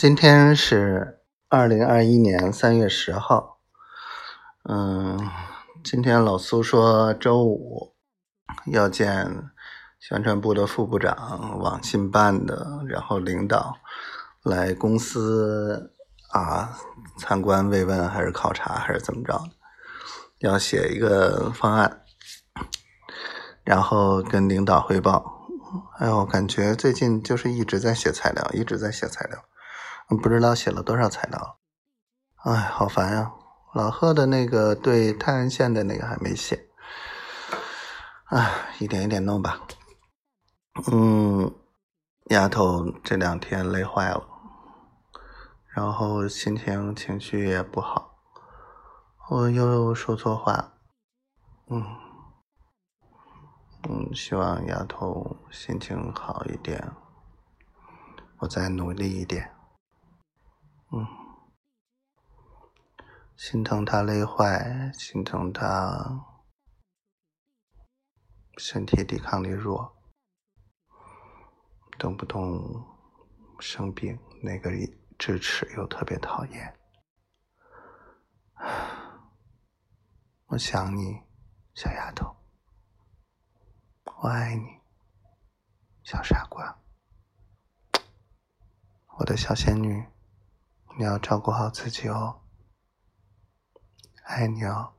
今天是二零二一年三月十号。嗯，今天老苏说周五要见宣传部的副部长、网信办的，然后领导来公司啊参观慰问，还是考察，还是怎么着？要写一个方案，然后跟领导汇报。哎呦，感觉最近就是一直在写材料，一直在写材料。不知道写了多少材料，哎，好烦呀！老贺的那个对泰安县的那个还没写，哎，一点一点弄吧。嗯，丫头这两天累坏了，然后心情情绪也不好，我又说错话，嗯嗯，希望丫头心情好一点，我再努力一点。嗯，心疼他累坏，心疼他身体抵抗力弱，动不动生病，那个智齿又特别讨厌。我想你，小丫头，我爱你，小傻瓜，我的小仙女。你要照顾好自己哦，爱你哦。